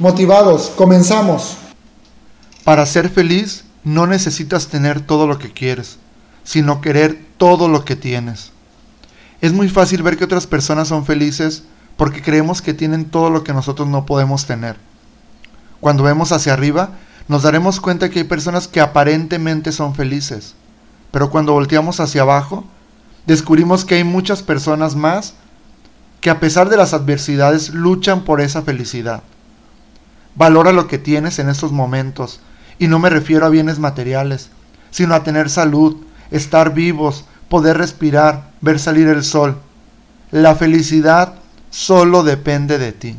Motivados, comenzamos. Para ser feliz no necesitas tener todo lo que quieres, sino querer todo lo que tienes. Es muy fácil ver que otras personas son felices porque creemos que tienen todo lo que nosotros no podemos tener. Cuando vemos hacia arriba, nos daremos cuenta que hay personas que aparentemente son felices, pero cuando volteamos hacia abajo, descubrimos que hay muchas personas más que a pesar de las adversidades luchan por esa felicidad. Valora lo que tienes en estos momentos. Y no me refiero a bienes materiales, sino a tener salud, estar vivos, poder respirar, ver salir el sol. La felicidad solo depende de ti.